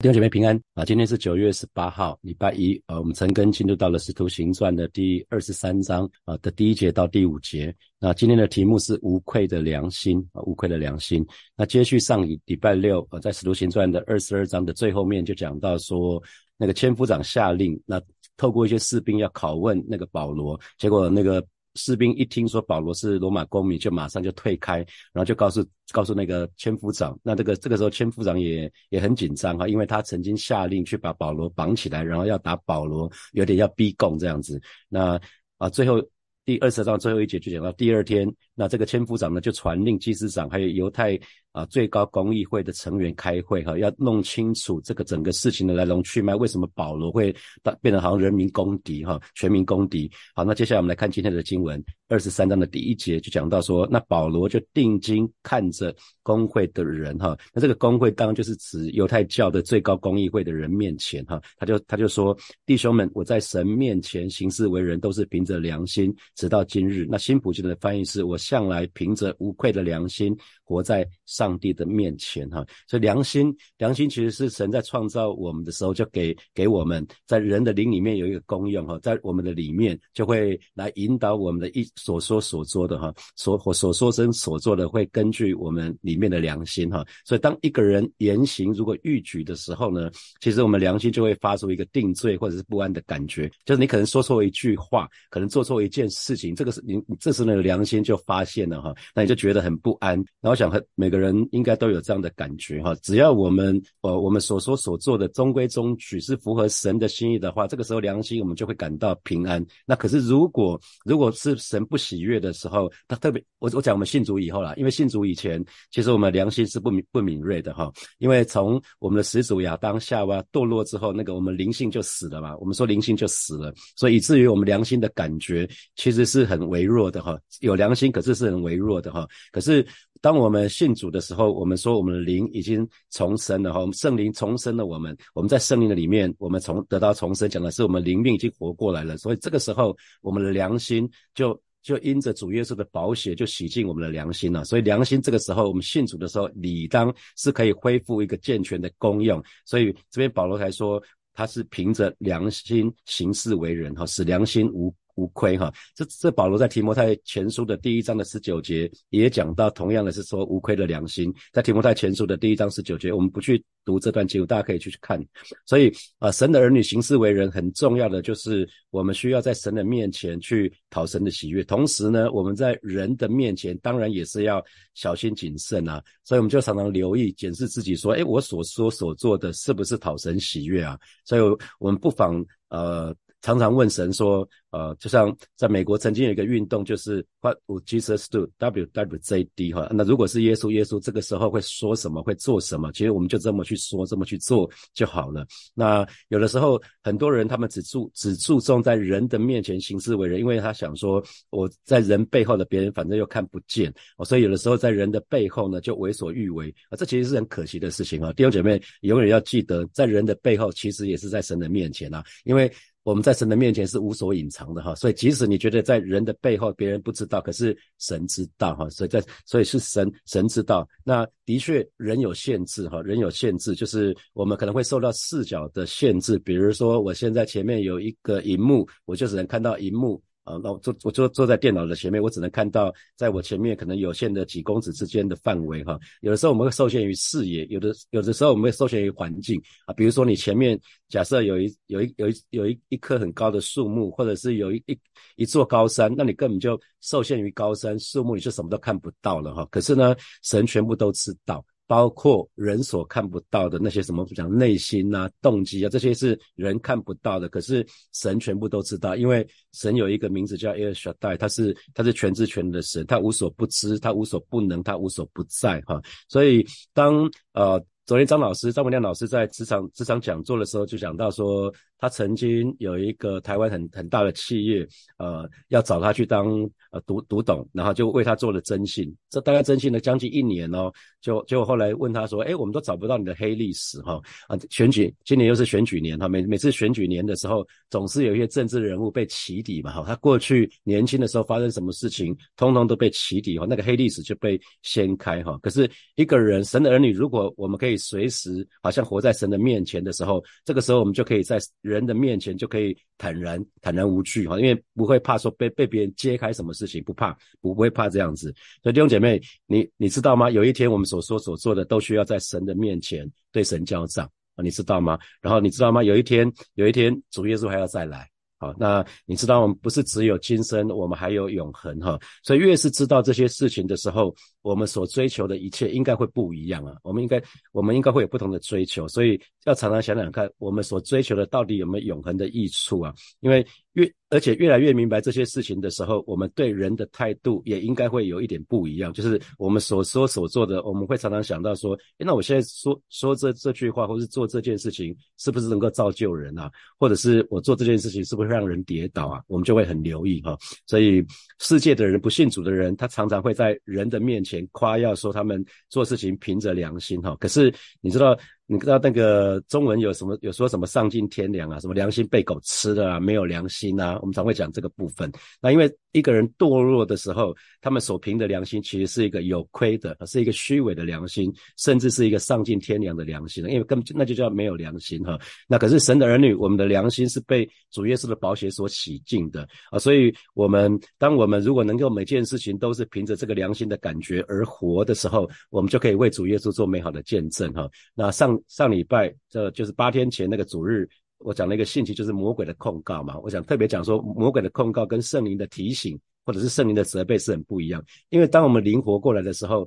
弟兄姐妹平安啊！今天是九月十八号，礼拜一啊。我们陈根进入到了《使徒行传》的第二十三章啊的第一节到第五节。那今天的题目是无愧的良心啊，无愧的良心。那接续上礼礼拜六啊，在《使徒行传》的二十二章的最后面就讲到说，那个千夫长下令，那透过一些士兵要拷问那个保罗，结果那个。士兵一听说保罗是罗马公民，就马上就退开，然后就告诉告诉那个千夫长。那这个这个时候，千夫长也也很紧张哈，因为他曾经下令去把保罗绑起来，然后要打保罗，有点要逼供这样子。那啊，最后。第二十章最后一节就讲到第二天，那这个千夫长呢就传令祭司长还有犹太啊最高公议会的成员开会哈，要弄清楚这个整个事情的来龙去脉，为什么保罗会变得好像人民公敌哈，全民公敌。好，那接下来我们来看今天的经文，二十三章的第一节就讲到说，那保罗就定睛看着公会的人哈，那这个公会当然就是指犹太教的最高公议会的人面前哈，他就他就说，弟兄们，我在神面前行事为人都是凭着良心。直到今日，那新普京的翻译是：我向来凭着无愧的良心活在上帝的面前，哈。所以良心，良心其实是神在创造我们的时候就给给我们，在人的灵里面有一个功用，哈，在我们的里面就会来引导我们的一所说所做的，哈，所所说声所做的会根据我们里面的良心，哈。所以当一个人言行如果逾矩的时候呢，其实我们良心就会发出一个定罪或者是不安的感觉，就是你可能说错一句话，可能做错一件事。情，这个是你，这时那个良心就发发现了哈，那你就觉得很不安。然后想和每个人应该都有这样的感觉哈，只要我们呃我们所说所做的中规中矩，是符合神的心意的话，这个时候良心我们就会感到平安。那可是如果如果是神不喜悦的时候，他特别我我讲我们信主以后啦，因为信主以前其实我们良心是不敏不敏锐的哈，因为从我们的始祖亚当夏娃堕落之后，那个我们灵性就死了嘛，我们说灵性就死了，所以以至于我们良心的感觉其实。是很微弱的哈，有良心，可是是很微弱的哈。可是当我们信主的时候，我们说我们的灵已经重生了哈，我们圣灵重生了我们，我们在圣灵的里面，我们从得到重生，讲的是我们灵命已经活过来了。所以这个时候，我们的良心就就因着主耶稣的宝血就洗净我们的良心了。所以良心这个时候，我们信主的时候，理当是可以恢复一个健全的功用。所以这边保罗才说，他是凭着良心行事为人哈，使良心无。无愧哈，这这保罗在提摩太前书的第一章的十九节也讲到，同样的是说无愧的良心，在提摩太前书的第一章十九节，我们不去读这段经文，大家可以去看。所以啊，神的儿女行事为人很重要的就是我们需要在神的面前去讨神的喜悦，同时呢，我们在人的面前当然也是要小心谨慎啊。所以我们就常常留意检视自己，说，哎，我所说所做的是不是讨神喜悦啊？所以我们不妨呃。常常问神说，呃，就像在美国曾经有一个运动，就是 What would Jesus do？W W J D 哈。那如果是耶稣，耶稣这个时候会说什么？会做什么？其实我们就这么去说，这么去做就好了。那有的时候很多人他们只注只注重在人的面前行事为人，因为他想说我在人背后的别人反正又看不见，所以有的时候在人的背后呢就为所欲为啊，这其实是很可惜的事情啊。弟兄姐妹永远要记得，在人的背后其实也是在神的面前啊，因为。我们在神的面前是无所隐藏的哈，所以即使你觉得在人的背后别人不知道，可是神知道哈，所以在所以是神神知道。那的确人有限制哈，人有限制，就是我们可能会受到视角的限制，比如说我现在前面有一个荧幕，我就只能看到荧幕。啊，那我坐我坐坐在电脑的前面，我只能看到在我前面可能有限的几公尺之间的范围哈。有的时候我们会受限于视野，有的有的时候我们会受限于环境啊。比如说你前面假设有一有一有一有一一棵很高的树木，或者是有一一一座高山，那你根本就受限于高山树木，你就什么都看不到了哈。可是呢，神全部都知道。包括人所看不到的那些什么讲内心啊、动机啊，这些是人看不到的，可是神全部都知道，因为神有一个名字叫 El Shaddai，他是他是全知全能的神，他无所不知，他无所不能，他无所不在哈。所以当呃昨天张老师张文亮老师在职场职场讲座的时候就讲到说，他曾经有一个台湾很很大的企业，呃，要找他去当呃读读董，然后就为他做了征信，这大概征信了将近一年哦，就就后来问他说，哎，我们都找不到你的黑历史哈，啊，选举今年又是选举年哈，每每次选举年的时候，总是有一些政治人物被起底嘛哈，他过去年轻的时候发生什么事情，通通都被起底哈，那个黑历史就被掀开哈，可是一个人神的儿女，如果我们可以随时好像活在神的面前的时候，这个时候我们就可以在。人的面前就可以坦然坦然无惧哈，因为不会怕说被被别人揭开什么事情，不怕不不会怕这样子。所以弟兄姐妹，你你知道吗？有一天我们所说所做的都需要在神的面前对神交账啊，你知道吗？然后你知道吗？有一天有一天主耶稣还要再来。好，那你知道我们不是只有今生，我们还有永恒哈。所以越是知道这些事情的时候，我们所追求的一切应该会不一样啊。我们应该，我们应该会有不同的追求。所以要常常想想看，我们所追求的到底有没有永恒的益处啊？因为越而且越来越明白这些事情的时候，我们对人的态度也应该会有一点不一样。就是我们所说所做的，我们会常常想到说：，那我现在说说这这句话，或是做这件事情，是不是能够造就人啊？或者是我做这件事情，是不是让人跌倒啊？我们就会很留意哈。所以世界的人不信主的人，他常常会在人的面前前夸耀说他们做事情凭着良心哈。可是你知道？你知道那个中文有什么？有说什么丧尽天良啊？什么良心被狗吃了啊？没有良心啊？我们常会讲这个部分。那因为一个人堕落的时候，他们所凭的良心其实是一个有亏的，是一个虚伪的良心，甚至是一个丧尽天良的良心。因为根本那就叫没有良心哈。那可是神的儿女，我们的良心是被主耶稣的宝血所洗净的啊。所以，我们当我们如果能够每件事情都是凭着这个良心的感觉而活的时候，我们就可以为主耶稣做美好的见证哈。那上。上礼拜，这就是八天前那个主日，我讲了一个信息，就是魔鬼的控告嘛。我想特别讲说，魔鬼的控告跟圣灵的提醒，或者是圣灵的责备是很不一样。因为当我们灵活过来的时候，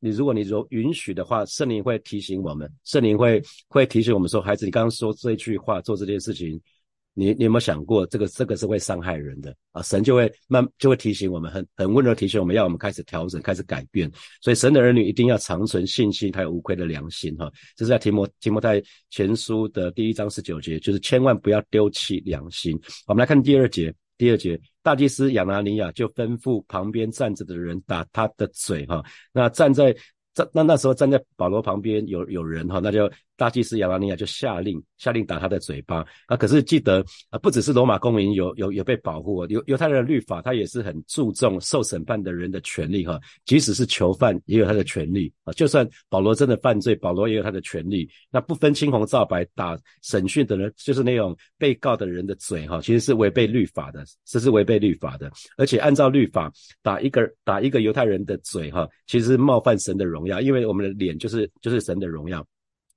你如果你容允许的话，圣灵会提醒我们，圣灵会会提醒我们说，孩子，你刚刚说这句话，做这件事情。你你有没有想过，这个这个是会伤害人的啊？神就会慢就会提醒我们，很很温柔提醒我们要我们开始调整，开始改变。所以神的儿女一定要长存信心，还有无愧的良心哈。这是在提摩提摩太前书的第一章十九节，就是千万不要丢弃良心。我们来看第二节，第二节，大祭司亚拿尼亚就吩咐旁边站着的人打他的嘴哈。那站在站那那时候站在保罗旁边有有人哈，那就。大祭司亚拿尼亚就下令下令打他的嘴巴啊！可是记得啊，不只是罗马公民有有有被保护，犹犹太人的律法他也是很注重受审判的人的权利哈。即使是囚犯也有他的权利啊。就算保罗真的犯罪，保罗也有他的权利。那不分青红皂白打审讯的人，就是那种被告的人的嘴哈，其实是违背律法的，这是违背律法的。而且按照律法打一个打一个犹太人的嘴哈，其实冒犯神的荣耀，因为我们的脸就是就是神的荣耀。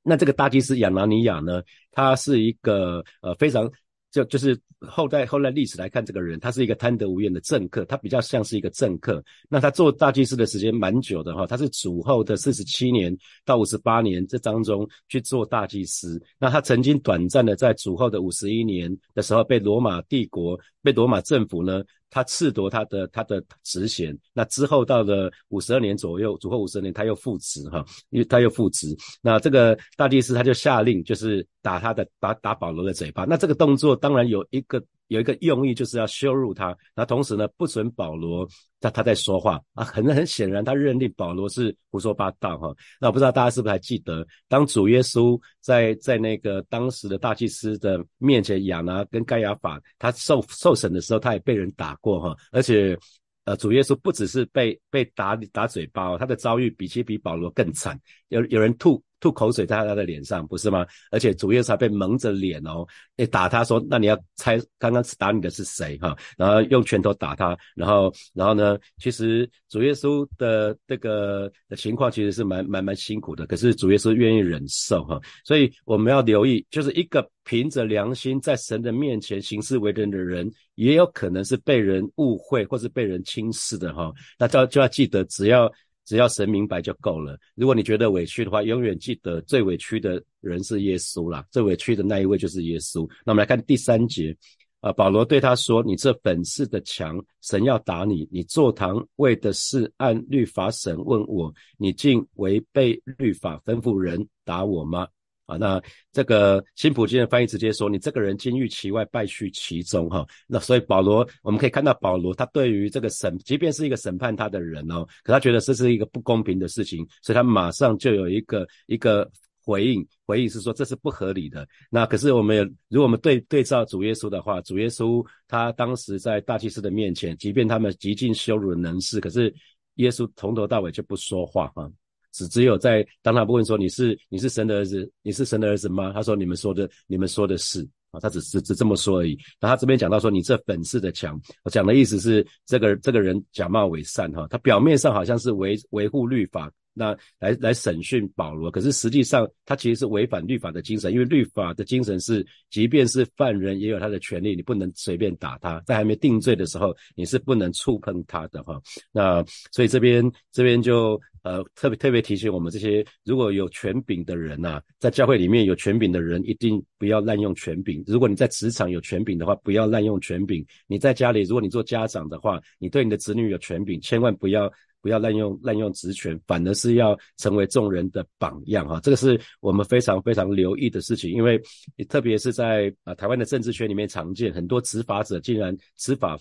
那这个大祭司亚拿尼亚呢？他是一个呃非常就就是后代后来历史来看，这个人他是一个贪得无厌的政客，他比较像是一个政客。那他做大祭司的时间蛮久的哈，他是主后的四十七年到五十八年这当中去做大祭司。那他曾经短暂的在主后的五十一年的时候被罗马帝国被罗马政府呢。他褫夺他的他的职衔，那之后到了五十二年左右，主后五十二年他又复职哈，因为他又复职，那这个大祭司他就下令，就是打他的打打保罗的嘴巴，那这个动作当然有一个。有一个用意就是要羞辱他，那同时呢不准保罗他他在说话啊，很很显然他认定保罗是胡说八道哈。那我不知道大家是不是还记得，当主耶稣在在那个当时的大祭司的面前，亚拿跟盖亚法他受受审的时候，他也被人打过哈，而且呃主耶稣不只是被被打打嘴巴，他的遭遇比起比保罗更惨，有有人吐。吐口水在他的脸上，不是吗？而且主耶稣还被蒙着脸哦，诶打他说，那你要猜刚刚打你的是谁哈？然后用拳头打他，然后然后呢，其实主耶稣的这个的情况其实是蛮蛮蛮辛苦的，可是主耶稣愿意忍受哈，所以我们要留意，就是一个凭着良心在神的面前行事为人的人，也有可能是被人误会或是被人轻视的哈，那就就要记得，只要。只要神明白就够了。如果你觉得委屈的话，永远记得最委屈的人是耶稣啦，最委屈的那一位就是耶稣。那我们来看第三节，啊，保罗对他说：“你这本事的强，神要打你。你坐堂为的是按律法审问我，你竟违背律法吩咐人打我吗？”啊。那这个新普京的翻译直接说，你这个人金玉其外，败絮其中哈。那所以保罗，我们可以看到保罗他对于这个审，即便是一个审判他的人哦，可他觉得这是一个不公平的事情，所以他马上就有一个一个。回应回应是说这是不合理的。那可是我们如果我们对对照主耶稣的话，主耶稣他当时在大祭司的面前，即便他们极尽羞辱的能事，可是耶稣从头到尾就不说话啊，只只有在当他问说你是你是神的儿子，你是神的儿子吗？他说你们说的你们说的是啊，他只是只这么说而已。那他这边讲到说你这粉饰的墙，讲的意思是这个这个人假冒伪善哈，他表面上好像是维维护律法。那来来审讯保罗，可是实际上他其实是违反律法的精神，因为律法的精神是，即便是犯人也有他的权利，你不能随便打他，在还没定罪的时候，你是不能触碰他的哈。那所以这边这边就呃特别特别提醒我们这些如果有权柄的人呐，在教会里面有权柄的人，一定不要滥用权柄。如果你在职场有权柄的话，不要滥用权柄。你在家里，如果你做家长的话，你对你的子女有权柄，千万不要。不要滥用滥用职权，反而是要成为众人的榜样哈。这个是我们非常非常留意的事情，因为特别是在啊台湾的政治圈里面常见，很多执法者竟然执法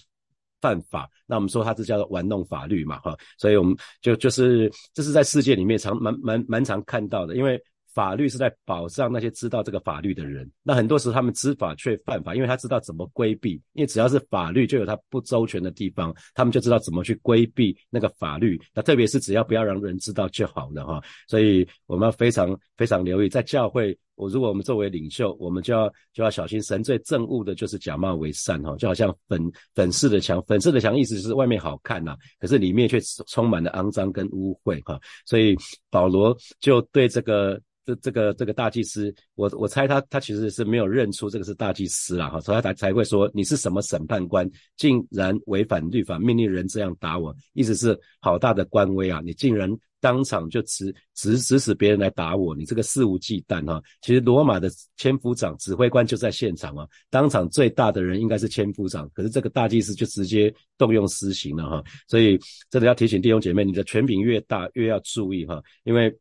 犯法，那我们说他这叫做玩弄法律嘛哈。所以我们就就是这是在世界里面常蛮蛮蛮常看到的，因为。法律是在保障那些知道这个法律的人，那很多时候他们知法却犯法，因为他知道怎么规避，因为只要是法律就有他不周全的地方，他们就知道怎么去规避那个法律。那特别是只要不要让人知道就好了哈。所以我们要非常非常留意，在教会，我如果我们作为领袖，我们就要就要小心，神最憎恶的就是假冒为善哈，就好像粉粉饰的墙，粉饰的墙意思是外面好看呐，可是里面却充满了肮脏跟污秽哈。所以保罗就对这个。这这个这个大祭司，我我猜他他其实是没有认出这个是大祭司啦哈，所以他才才会说你是什么审判官，竟然违反律法，命令人这样打我，意思是好大的官威啊！你竟然当场就指指指使别人来打我，你这个肆无忌惮哈！其实罗马的千夫长指挥官就在现场啊，当场最大的人应该是千夫长，可是这个大祭司就直接动用私刑了哈，所以真的要提醒弟兄姐妹，你的权柄越大，越要注意哈，因为。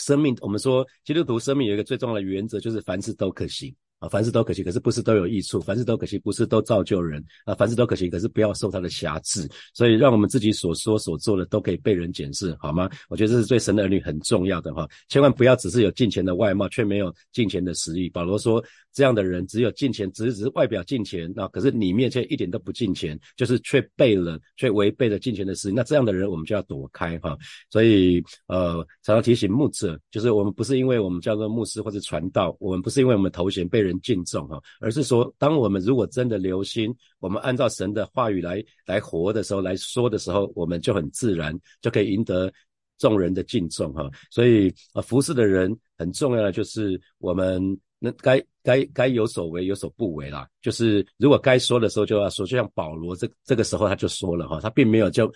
生命，我们说基督徒生命有一个最重要的原则，就是凡事都可行。啊，凡事都可行，可是不是都有益处；凡事都可行，不是都造就人。啊，凡事都可行，可是不要受他的辖制。所以，让我们自己所说所做的都可以被人检视，好吗？我觉得这是对神的儿女很重要的哈。千万不要只是有金钱的外貌，却没有金钱的实力。保罗说，这样的人只有金钱，只是外表金钱，那可是里面却一点都不金钱，就是却背了，却违背了金钱的事。那这样的人，我们就要躲开哈。所以，呃，常常提醒牧者，就是我们不是因为我们叫做牧师或者传道，我们不是因为我们头衔被人。敬重哈，而是说，当我们如果真的留心，我们按照神的话语来来活的时候，来说的时候，我们就很自然就可以赢得众人的敬重哈。所以啊，服侍的人很重要的就是我们那该该该有所为，有所不为啦。就是如果该说的时候就要说，就像保罗这这个时候他就说了哈，他并没有就。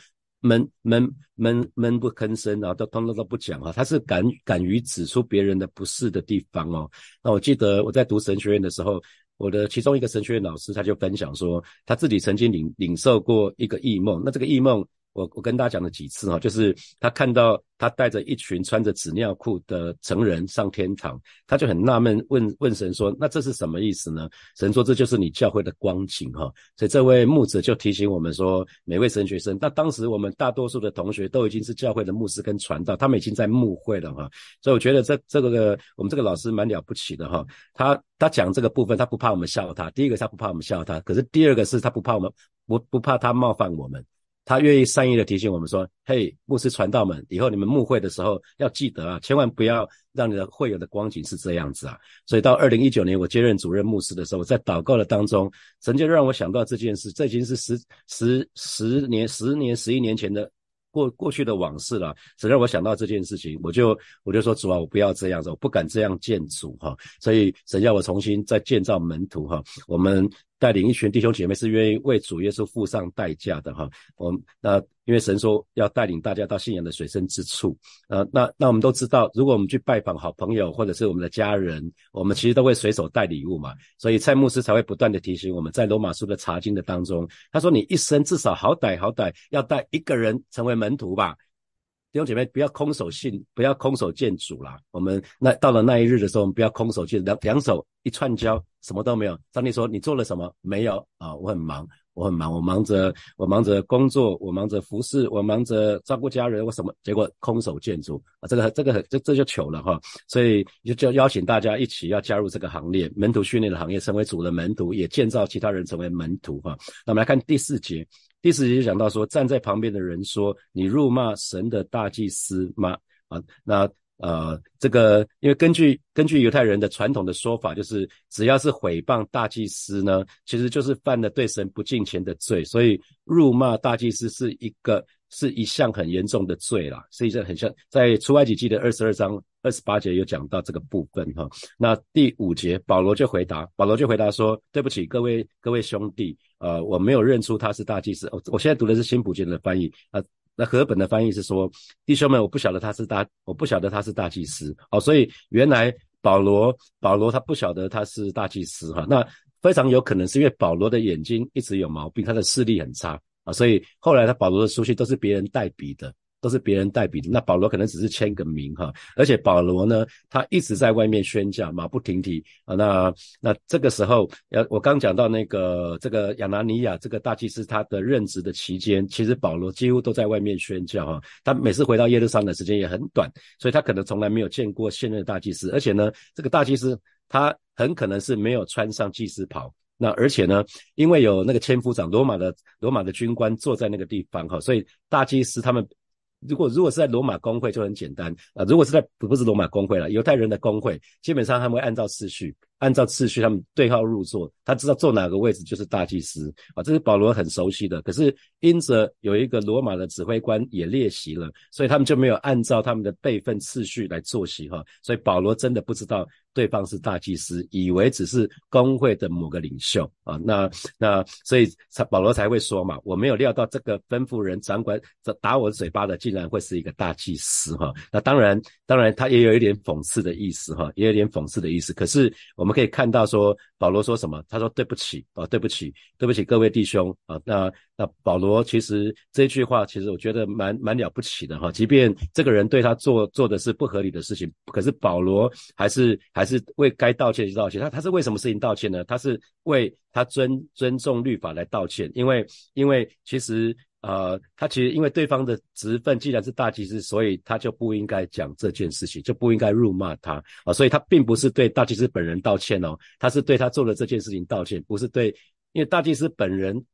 闷闷闷闷不吭声，然后都通通都不讲哈，他是敢敢于指出别人的不是的地方哦。那我记得我在读神学院的时候，我的其中一个神学院老师他就分享说，他自己曾经领领受过一个异梦，那这个异梦。我我跟大家讲了几次哈，就是他看到他带着一群穿着纸尿裤的成人上天堂，他就很纳闷，问问神说：“那这是什么意思呢？”神说：“这就是你教会的光景哈。”所以这位牧者就提醒我们说：“每位神学生，那当时我们大多数的同学都已经是教会的牧师跟传道，他们已经在牧会了哈。所以我觉得这这个我们这个老师蛮了不起的哈。他他讲这个部分，他不怕我们笑他。第一个他不怕我们笑他，可是第二个是他不怕我们不不怕他冒犯我们。”他愿意善意的提醒我们说：“嘿，牧师传道们，以后你们牧会的时候要记得啊，千万不要让你的会友的光景是这样子啊。”所以到二零一九年我接任主任牧师的时候，在祷告的当中，神就让我想到这件事，这已经是十十十年、十年、十一年前的过过去的往事了。神让我想到这件事情，我就我就说主啊，我不要这样子，我不敢这样见主哈。所以神要我重新再建造门徒哈，我们。带领一群弟兄姐妹是愿意为主耶稣付上代价的哈，我那因为神说要带领大家到信仰的水深之处，呃，那那我们都知道，如果我们去拜访好朋友或者是我们的家人，我们其实都会随手带礼物嘛，所以蔡牧师才会不断的提醒我们在罗马书的查经的当中，他说你一生至少好歹好歹要带一个人成为门徒吧。弟兄姐妹，不要空手信，不要空手见主啦。我们那到了那一日的时候，我们不要空手见两两手一串交，什么都没有。上帝说：“你做了什么？没有啊，我很忙，我很忙，我忙着，我忙着工作，我忙着服侍，我忙着照顾家人，我什么？结果空手建筑啊，这个这个这这就糗了哈。所以就就邀请大家一起要加入这个行列，门徒训练的行业，成为主的门徒，也建造其他人成为门徒哈。那我们来看第四节。第四节就讲到说，站在旁边的人说：“你辱骂神的大祭司吗？”啊，那呃，这个因为根据根据犹太人的传统的说法，就是只要是毁谤大祭司呢，其实就是犯了对神不敬虔的罪，所以辱骂大祭司是一个是一项很严重的罪啦，是一件很像在出埃及记的二十二章二十八节有讲到这个部分哈。那第五节保罗就回答，保罗就回答说：“对不起，各位各位兄弟。”呃，我没有认出他是大祭司。我我现在读的是新普京的翻译。呃，那和本的翻译是说，弟兄们，我不晓得他是大，我不晓得他是大祭司。哦，所以原来保罗保罗他不晓得他是大祭司哈。那非常有可能是因为保罗的眼睛一直有毛病，他的视力很差啊，所以后来他保罗的书信都是别人代笔的。都是别人代笔的，那保罗可能只是签个名哈，而且保罗呢，他一直在外面宣教，马不停蹄啊。那那这个时候，呃，我刚讲到那个这个亚拿尼亚这个大祭司他的任职的期间，其实保罗几乎都在外面宣教哈。他每次回到耶路撒冷的时间也很短，所以他可能从来没有见过现任的大祭司，而且呢，这个大祭司他很可能是没有穿上祭司袍。那而且呢，因为有那个千夫长罗马的罗马的军官坐在那个地方哈，所以大祭司他们。如果如果是在罗马公会就很简单啊，如果是在不是罗马公会了，犹太人的公会，基本上他们会按照次序，按照次序他们对号入座，他知道坐哪个位置就是大祭司啊，这是保罗很熟悉的。可是因着有一个罗马的指挥官也列席了，所以他们就没有按照他们的辈分次序来坐席哈，所以保罗真的不知道。对方是大祭司，以为只是工会的某个领袖啊，那那所以才保罗才会说嘛，我没有料到这个吩咐人掌管打我嘴巴的，竟然会是一个大祭司哈。那当然，当然他也有一点讽刺的意思哈，也有点讽刺的意思。可是我们可以看到说，保罗说什么？他说对不起啊，对不起，对不起各位弟兄啊。那那保罗其实这句话，其实我觉得蛮蛮了不起的哈。即便这个人对他做做的是不合理的事情，可是保罗还是还。还是为该道歉就道歉，他他是为什么事情道歉呢？他是为他尊尊重律法来道歉，因为因为其实呃，他其实因为对方的职分既然是大祭司，所以他就不应该讲这件事情，就不应该辱骂他啊，所以他并不是对大祭司本人道歉哦，他是对他做了这件事情道歉，不是对，因为大祭司本人。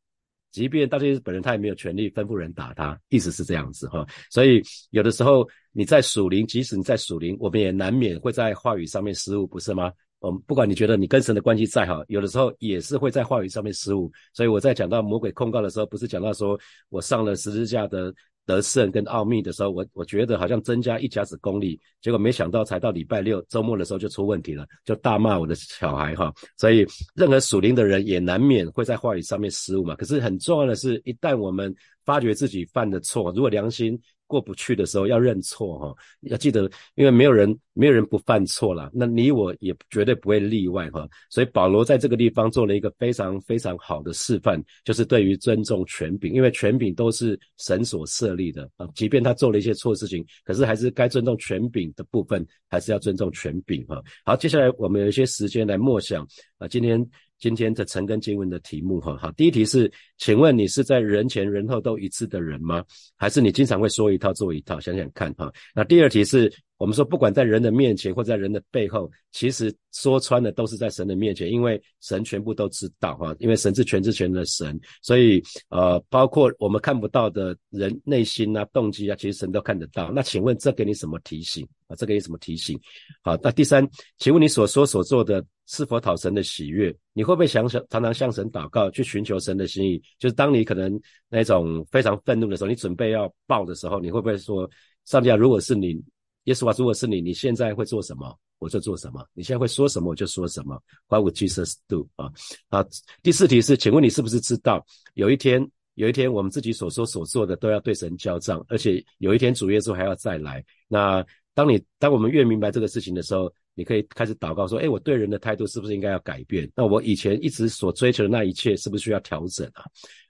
即便大祭司本人他也没有权利吩咐人打他，一直是这样子哈。所以有的时候你在属灵，即使你在属灵，我们也难免会在话语上面失误，不是吗？我们不管你觉得你跟神的关系再好，有的时候也是会在话语上面失误。所以我在讲到魔鬼控告的时候，不是讲到说我上了十字架的。得胜跟奥秘的时候，我我觉得好像增加一甲子功力，结果没想到才到礼拜六周末的时候就出问题了，就大骂我的小孩哈。所以任何属灵的人也难免会在话语上面失误嘛。可是很重要的是，一旦我们发觉自己犯的错，如果良心。过不去的时候要认错哈，要记得，因为没有人没有人不犯错了，那你我也绝对不会例外哈。所以保罗在这个地方做了一个非常非常好的示范，就是对于尊重权柄，因为权柄都是神所设立的啊。即便他做了一些错事情，可是还是该尊重权柄的部分，还是要尊重权柄哈。好，接下来我们有一些时间来默想啊，今天。今天的陈根经文的题目哈，好，第一题是，请问你是在人前人后都一致的人吗？还是你经常会说一套做一套？想想看哈。那第二题是。我们说，不管在人的面前或在人的背后，其实说穿了都是在神的面前，因为神全部都知道哈，因为神是全知全能的神，所以呃，包括我们看不到的人内心啊、动机啊，其实神都看得到。那请问这给你什么提醒啊？这给你什么提醒？好，那第三，请问你所说所做的是否讨神的喜悦？你会不会想想常常向神祷告，去寻求神的心意？就是当你可能那种非常愤怒的时候，你准备要爆的时候，你会不会说，上帝啊，如果是你？耶稣啊，如果是你，你现在会做什么，我就做什么；你现在会说什么，我就说什么。What would Jesus do？啊，啊。第四题是，请问你是不是知道，有一天，有一天，我们自己所说所做的都要对神交账，而且有一天主耶稣还要再来。那当你当我们越明白这个事情的时候，你可以开始祷告说：，哎，我对人的态度是不是应该要改变？那我以前一直所追求的那一切，是不是需要调整啊？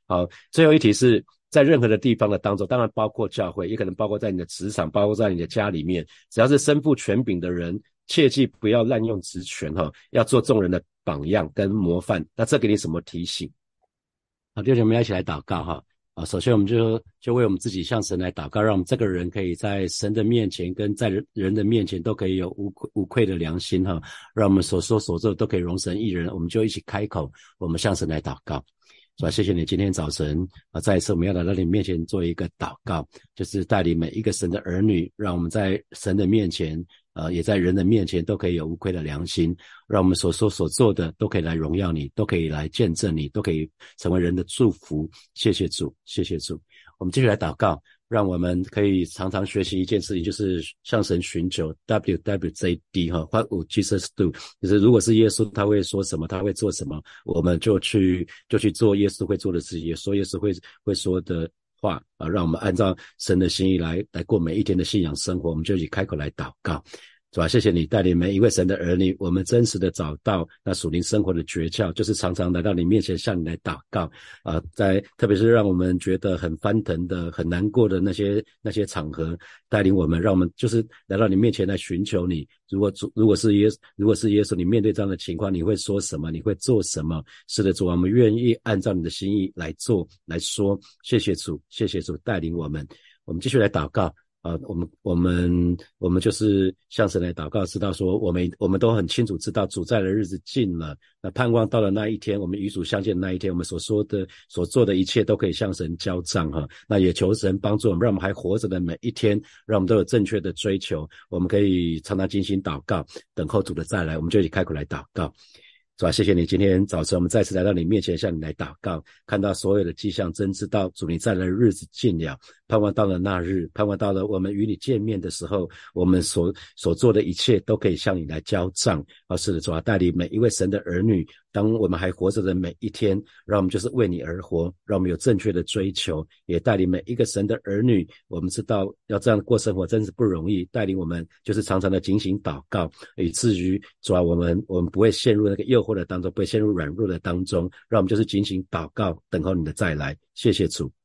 好，最后一题是。在任何的地方的当中，当然包括教会，也可能包括在你的职场，包括在你的家里面，只要是身负权柄的人，切记不要滥用职权哈，要做众人的榜样跟模范。那这给你什么提醒？好，弟兄们要一起来祷告哈。啊，首先我们就就为我们自己向神来祷告，让我们这个人可以在神的面前跟在人人的面前都可以有无愧无愧的良心哈，让我们所说所做都可以容神一人。我们就一起开口，我们向神来祷告。是吧？谢谢你今天早晨啊，再一次我们要来到你面前做一个祷告，就是带领每一个神的儿女，让我们在神的面前，呃，也在人的面前都可以有无愧的良心，让我们所说所做的都可以来荣耀你，都可以来见证你，都可以成为人的祝福。谢谢主，谢谢主。我们继续来祷告。让我们可以常常学习一件事情，就是向神寻求。W W J D 哈，What would Jesus do？就是如果是耶稣，他会说什么？他会做什么？我们就去就去做耶稣会做的事情，说耶稣会会说的话啊。让我们按照神的心意来来过每一天的信仰生活。我们就以开口来祷告。是吧？谢谢你带领每一位神的儿女，我们真实的找到那属灵生活的诀窍，就是常常来到你面前向你来祷告啊，在特别是让我们觉得很翻腾的、很难过的那些那些场合，带领我们，让我们就是来到你面前来寻求你。如果主如果是耶如果是耶稣，你面对这样的情况，你会说什么？你会做什么？是的，主啊，我们愿意按照你的心意来做来说。谢谢主，谢谢主带领我们，我们继续来祷告。啊，我们我们我们就是向神来祷告，知道说我们我们都很清楚知道主在的日子近了，那盼望到了那一天，我们与主相见的那一天，我们所说的所做的一切都可以向神交账哈。那也求神帮助我们，让我们还活着的每一天，让我们都有正确的追求，我们可以常常进行祷告，等候主的再来，我们就一起开口来祷告。是吧？谢谢你，今天早晨我们再次来到你面前，向你来祷告，看到所有的迹象，真知道主你在的日子近了，盼望到了那日，盼望到了我们与你见面的时候，我们所所做的一切都可以向你来交账。啊是的，主啊，带领每一位神的儿女。当我们还活着的每一天，让我们就是为你而活，让我们有正确的追求，也带领每一个神的儿女。我们知道要这样过生活真是不容易，带领我们就是常常的警醒祷告，以至于主啊，我们我们不会陷入那个诱惑的当中，不会陷入软弱的当中，让我们就是警醒祷告，等候你的再来。谢谢主。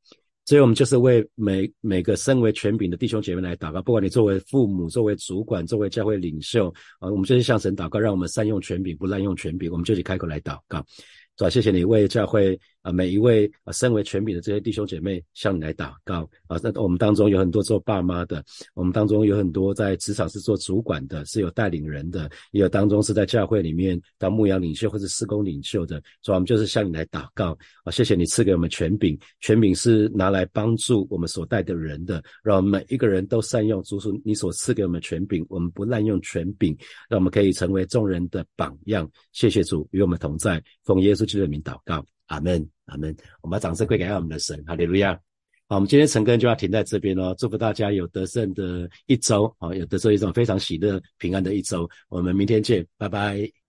所以，我们就是为每每个身为权柄的弟兄姐妹来祷告。不管你作为父母、作为主管、作为教会领袖啊，我们就是向神祷告，让我们善用权柄，不滥用权柄。我们就去开口来祷告，是吧？谢谢你为教会。啊，每一位啊，身为权柄的这些弟兄姐妹向你来祷告啊。那我们当中有很多做爸妈的，我们当中有很多在职场是做主管的，是有带领人的，也有当中是在教会里面当牧羊领袖或者施工领袖的。所以，我们就是向你来祷告啊。谢谢你赐给我们权柄，权柄是拿来帮助我们所带的人的，让我们每一个人都善用主所你所赐给我们权柄，我们不滥用权柄，让我们可以成为众人的榜样。谢谢主与我们同在，奉耶稣基督的名祷告。阿门，阿门。我们把掌声归给我们的神，哈利路亚。好，我们今天晨更就要停在这边喽。祝福大家有得胜的一周，好，有得胜一种非常喜乐、平安的一周。我们明天见，拜拜。